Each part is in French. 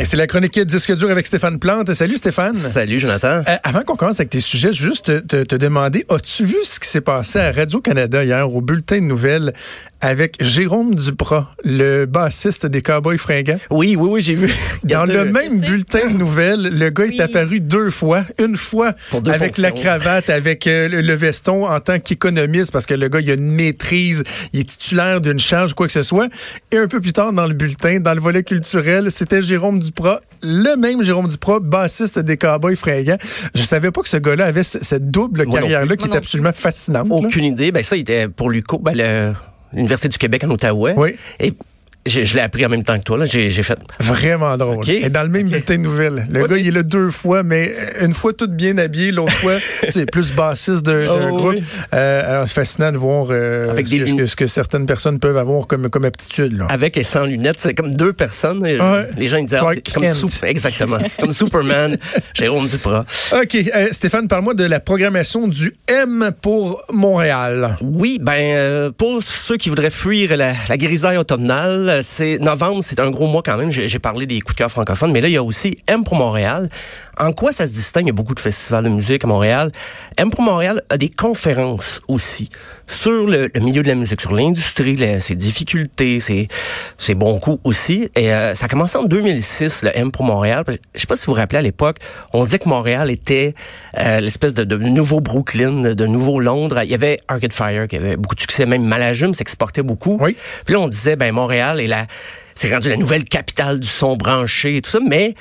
Et c'est la chronique disque dur avec Stéphane Plante. Salut Stéphane. Salut Jonathan. Euh, avant qu'on commence avec tes sujets, juste te, te- te demander, as-tu vu ce qui s'est passé à Radio-Canada hier au bulletin de nouvelles avec Jérôme Duprat, le bassiste des Cowboys fringants? Oui, oui, oui, j'ai vu. Dans deux- le même bulletin de nouvelles, le gars est apparu deux fois. Une fois Pour deux avec la cravate, avec euh, le, le veston en tant qu'économiste, parce que le gars, il a une maîtrise, il est titulaire d'une charge, quoi que ce soit. Et un peu plus tard dans le bulletin, dans le volet culturel, c'était Jérôme Duprat, le même Jérôme Duprat, bassiste des Cowboys fringants. Je savais pas que ce gars-là avait cette double carrière-là qui est non absolument fascinante. là. Aucune idée. Ben ça, il était pour l'UQO, ben, le- l'Université du Québec en Outaouais. Oui. Et je, je l'ai appris en même temps que toi. Là. J'ai, j'ai fait. Vraiment drôle. Et dans le même bulletin de nouvelles. Le gars, il est là deux fois, mais euh, une fois tout bien habillé, l'autre fois, c'est plus bassiste d'un Oh, groupe. oui. Euh, alors, c'est fascinant de voir euh, Avec ce, des que, ce certaines personnes peuvent avoir comme, comme aptitude. Là. Avec et sans lunettes, c'est comme deux personnes. Les gens ils disaient, ah, comme. Sup- exactement, comme Superman, Jérôme Duprat. OK. euh, Stéphane, parle-moi de la programmation du M pour Montréal. Oui, ben pour ceux qui voudraient fuir la, la grisaille automnale, c'est novembre, c'est un gros mois quand même. J'ai j'ai parlé des coups de cœur francophones, mais là il y a aussi M pour Montréal. En quoi ça se distingue Il y a beaucoup de festivals de musique à Montréal? M pour Montréal a des conférences aussi sur le, le milieu de la musique, sur l'industrie, ses difficultés, ses, ses bons coups aussi. Et euh, ça a commencé en 2006, le M pour Montréal. Je sais pas si vous vous rappelez à l'époque, on disait que Montréal était euh, l'espèce de, de nouveau Brooklyn, de nouveau Londres. Il y avait Arcade Fire qui avait beaucoup de succès, même Malajum s'exportait beaucoup. Oui. Puis là, on disait, ben Montréal est la, c'est rendu la nouvelle capitale du son branché et tout ça, mais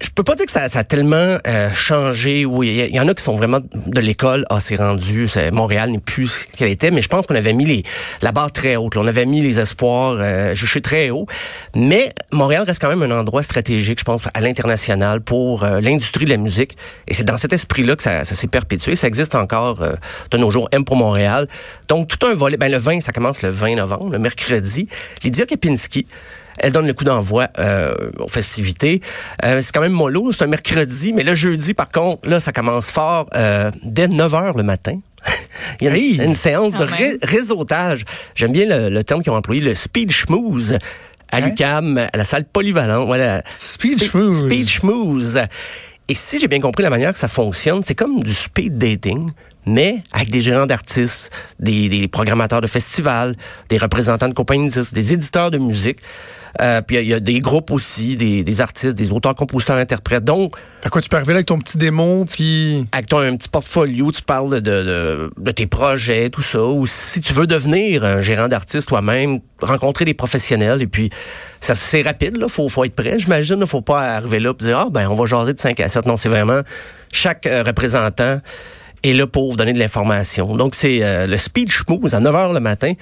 je peux pas dire que ça, a tellement euh, changé. Oui, il y, en a qui sont vraiment de l'école. Ah, c'est rendu. Montréal n'est plus ce qu'elle était. Mais je pense qu'on avait mis la barre très haute. On avait mis les espoirs euh, juchés très haut. Mais Montréal reste quand même un endroit stratégique, je pense, à l'international pour euh, l'industrie de la musique. Et c'est dans cet esprit-là que ça, ça s'est perpétué. Ça existe encore euh, de nos jours. M pour Montréal. Donc tout un volet. Ben le 20, ça commence le 20 novembre, le mercredi. Lydia Kepinski. Elle donne le coup d'envoi euh, aux festivités. Euh, c'est quand même mollo, c'est un mercredi, mais le jeudi, par contre, là, ça commence fort euh, dès 9 h le matin. Il y a une, Hey! une séance de ré- réseautage. J'aime bien le, le terme qu'ils ont employé, le speed schmooze à Hein? l'UQAM, à la salle polyvalente. Voilà. Speed Spe- schmooze. Speed schmooze. Et si j'ai bien compris la manière que ça fonctionne, c'est comme du speed dating, mais avec des gérants d'artistes, des, des programmateurs de festivals, des représentants de compagnies des éditeurs de musique. Euh, puis il y y, a des groupes aussi, des, des artistes, des auteurs, compositeurs, interprètes. Donc, À quoi tu peux arriver là avec ton petit démon, puis... avec ton un petit portfolio, tu parles de, de, de tes projets, tout ça. Ou si tu veux devenir un gérant d'artiste toi-même, rencontrer des professionnels. Et puis, ça c'est rapide, là. Faut, faut être prêt, j'imagine. là. Faut pas arriver là et dire, ah, ben, on va jaser de 5 à 7. Non, c'est vraiment chaque euh, représentant est là pour donner de l'information. Donc, c'est euh, le speed schmooze à 9 h le matin.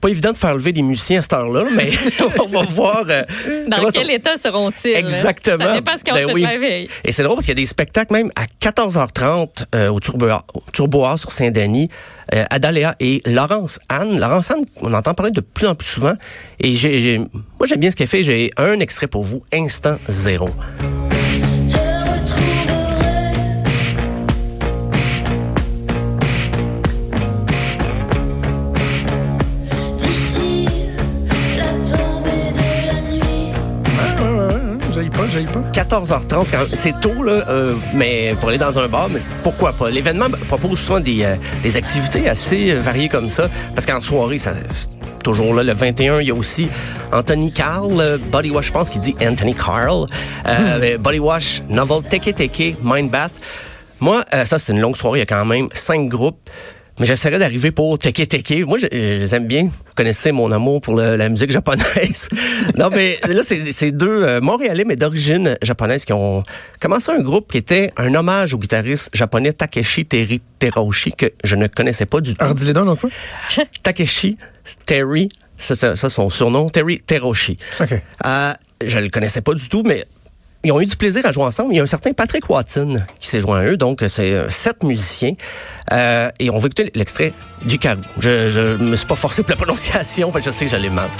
Pas évident de faire lever des musiciens à cette heure-là, mais on va voir. euh, Dans quel état seront-ils? Exactement. Ça dépend ce qu'ils ont Ben oui. la veille. Et c'est drôle parce qu'il y a des spectacles même à 14h30 euh, au Turbois, au Turbois sur Saint-Denis. Adaléa et Laurence Anne. Laurence Anne, on entend parler de plus en plus souvent. Et j'ai- moi, j'aime bien ce qu'elle fait. J'ai un extrait pour vous, Instant Zéro. J'aille pas, j'aille pas. 14h30, quand même, c'est tôt, là, euh, mais pour aller dans un bar, mais pourquoi pas? L'événement propose souvent des, euh, des activités assez euh, variées comme ça, parce qu'en soirée, ça, c'est toujours là, le 21, il y a aussi Anthony Carl, Body Wash, je pense qu'il dit Anthony Carl, euh, Body Wash, Novel Teke Teke, Mind Bath. Moi, euh, ça, c'est une longue soirée, il y a quand même cinq groupes. Mais j'essaierai d'arriver pour Teke Teke. Moi, je, je les aime bien. Vous connaissez mon amour pour le- la musique japonaise. non, mais là, c'est deux euh, Montréalais, mais d'origine japonaise, qui ont commencé un groupe qui était un hommage au guitariste japonais Takeshi Terry Teroshi, que je ne connaissais pas du tout. Alors, dis-les donc fois. Takeshi Terry, ça, ça, ça, son surnom, Terry Teroshi. OK. Euh, je le connaissais pas du tout, mais ils ont eu du plaisir à jouer ensemble. Il y a un certain Patrick Watson qui s'est joint à eux, donc c'est euh, sept musiciens. Euh, et on va écouter l'extrait du carou. Je, je me suis pas forcé pour la prononciation, parce que je sais que j'allais mal.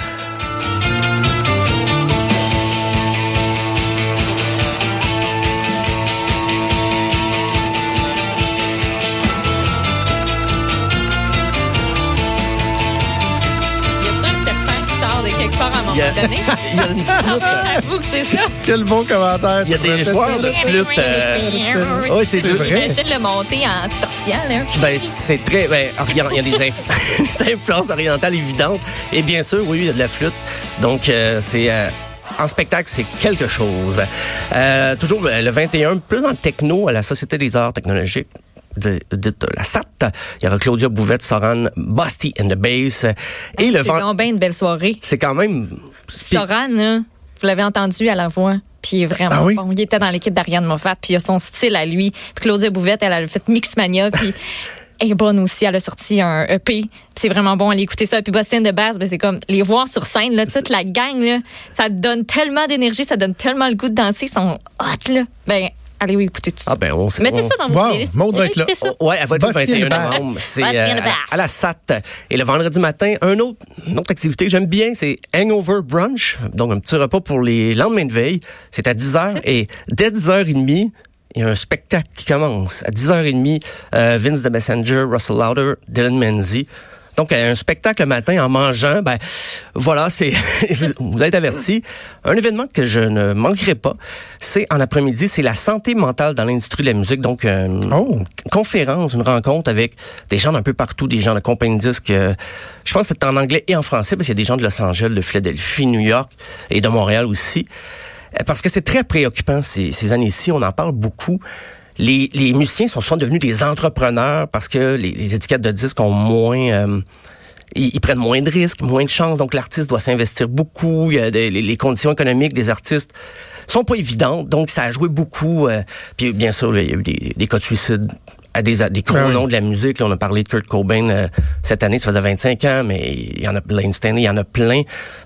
Part à un Il y a, moment donné. il y a une flûte. J'avoue que c'est ça. Quel bon commentaire. Il y a des joueurs de flûte. euh, ouais, c'est vrai. J'imagine le monter en là. Ben, c'est très. Ben, il y a, des, inf- des influences orientales évidentes. Et bien sûr, oui, il y a de la flûte. Donc, euh, c'est. euh, en spectacle, c'est quelque chose. Euh, toujours le le 21, plus dans le techno, à la Société des arts technologiques, dite la SAT. Il y aura Claudia Bouvette, Soran, Busty and the Bass. Et le C'est vent. donc bien une belle soirée. C'est quand même. Soran, là, vous l'avez entendu à la voix. Puis il est vraiment Ah oui? bon. Il était dans l'équipe d'Ariane Moffat, puis il a son style à lui. Puis Claudia Bouvette, elle a fait Mixmania, puis elle est bonne aussi. Elle a sorti un EP. Puis c'est vraiment bon, aller écouter ça. Puis Boston de Bass, ben, c'est comme les voir sur scène, là, toute la gang, là, ça donne tellement d'énergie, ça donne tellement le goût de danser. Ils sont hot, là. Ben, allez oui, écoutez tout ça. Ah, ben, on sait. Mettez on- ça dans vos Wow, playlists. Maud va être là. Ouais, elle va être le Bastien 21 Bass. novembre. C'est euh, à la SAT. Et le vendredi matin, un autre, une autre activité que j'aime bien, c'est Hangover Brunch. Donc, un petit repas pour les lendemains de veille. C'est à 10h et dès 10h30, il y a un spectacle qui commence. À 10h30, euh, Vince the Messenger, Russell Lauder, Dylan Menzies. Donc, euh, un spectacle le matin en mangeant, ben voilà, c'est vous êtes avertis. Un événement que je ne manquerai pas, c'est en après-midi, c'est la santé mentale dans l'industrie de la musique. Donc, euh, Oh. une conférence, une rencontre avec des gens d'un peu partout, des gens de compagnie de disques. euh, je pense que c'est en anglais et en français, parce qu'il y a des gens de Los Angeles, de Philadelphie, New York et de Montréal aussi. Parce que c'est très préoccupant ces, ces années-ci, on en parle beaucoup. Les, les musiciens sont souvent devenus des entrepreneurs parce que les, les étiquettes de disques ont moins... euh, ils, ils prennent moins de risques, moins de chances, donc l'artiste doit s'investir beaucoup. Il y a des- les, conditions économiques des artistes sont pas évidentes, donc ça a joué beaucoup. euh, puis bien sûr, il y a eu des, des cas de suicide à des, à des gros Ben oui. noms de la musique. Là, on a parlé de Kurt Cobain euh, cette année, ça faisait 25 ans, mais il y en a Blaine Stanley, il y en a plein.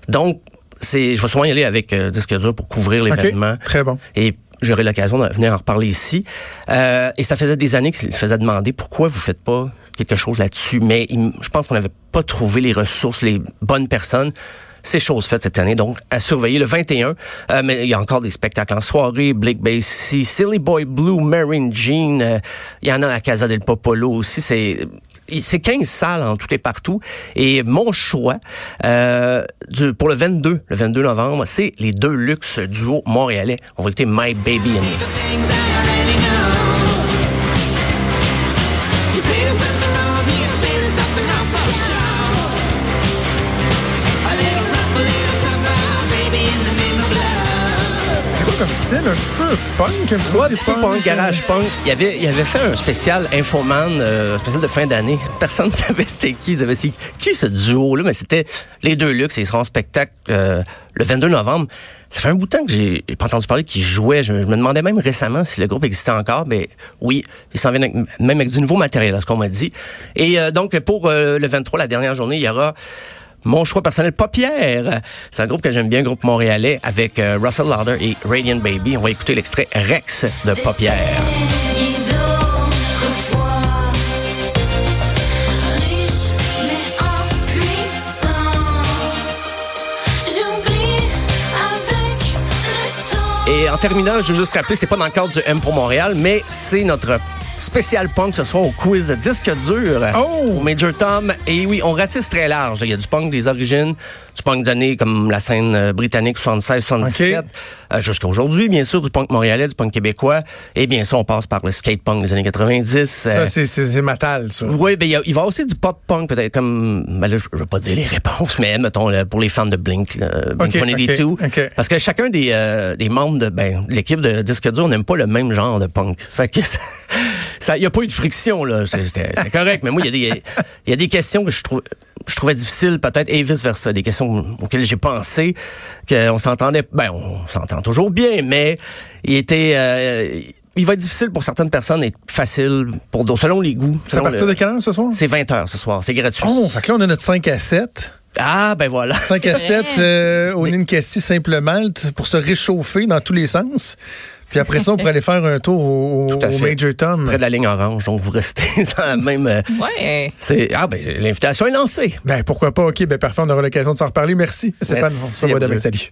Donc, c'est, je vais souvent y aller avec euh, disque dur pour couvrir l'événement. Très bon. Et j'aurai l'occasion de venir en reparler ici. Euh, et ça faisait des années qu'il se faisait demander pourquoi vous faites pas quelque chose là-dessus. Mais je pense qu'on n'avait pas trouvé les ressources, les bonnes personnes. C'est chose faite cette année, donc à surveiller le 21. Euh, mais il y a encore des spectacles en soirée. Blake Bassey, Silly Boy Blue, Marine Jean. euh, il y en a à Casa del Popolo aussi. C'est c'est 15 salles en tout et partout. Et mon choix euh, pour le 22, le 22 novembre, c'est les deux luxe duo montréalais. On va écouter My Baby and Me. Style? Un petit peu punk? Un petit Ouais, un peu petit peu punk, garage punk. Il avait, il avait fait un spécial Infoman, euh, un spécial de fin d'année. Personne ne savait c'était qui. Ils qui ce duo-là? Mais c'était les deux luxe et ils seront en spectacle euh, le 22 novembre. Ça fait un bout de temps que j'ai pas entendu parler qu'ils jouaient. Je, je me demandais même récemment si le groupe existait encore. Mais oui, ils s'en viennent avec- même avec du nouveau matériel, à ce qu'on m'a dit. Et euh, donc, pour euh, le 23, la dernière journée, il y aura mon choix personnel, Paupière. C'est un groupe que j'aime bien, groupe montréalais, avec euh, Russell Lauder et Radiant Baby. On va écouter l'extrait Rex de Paupière. Et en terminant, je veux juste rappeler, c'est pas dans le cadre du M pour Montréal, mais c'est notre spécial punk ce soir au quiz disque dur Oh! au Major Tom. Et oui, on ratisse très large. Il y a du punk des origines, du punk d'années comme la scène euh, britannique 76-77, OK. euh, jusqu'à aujourd'hui, bien sûr, du punk montréalais, du punk québécois. Et bien sûr, on passe par le skate punk des années 90. Ça, euh, c'est- c'est matal, ça. oui, ben il y, a- il va aussi du pop punk peut-être comme ben là, je, veux pas dire les réponses, mais mettons là, pour les fans de Blink, là, Blink Ok, 182, ok, ok. parce que chacun des euh, des membres de ben l'équipe de disque dur n'aime pas le même genre de punk. Fait que ça, ça y a pas eu de friction là, C'est- c'était correct, mais moi il y a des il y a des questions que je trouve je trouvais difficiles peut-être et vice versa, des questions auxquelles j'ai pensé qu'on s'entendait ben on s'entend toujours bien, mais il était euh, il va être difficile pour certaines personnes et facile pour d'autres, selon les goûts. C'est à partir le- de quelle heure ce soir? c'est 20 heures ce soir, c'est gratuit. Oh, fait que là, on a notre 5 à 7. Ah, ben voilà. 5 à 7 euh, au Ninkasi Simple Malte pour se réchauffer dans tous les sens. Puis après ça, on pourrait aller faire un tour au, au- Tout à au fait. Major Tom. Près de la ligne orange, donc vous restez dans la même. euh, Ouais. c'est ah ben l'invitation est lancée. Ben pourquoi pas? OK, ben parfait, on aura l'occasion de s'en reparler. Merci, Stéphane. On se Merci à revoit demain. vous. Salut.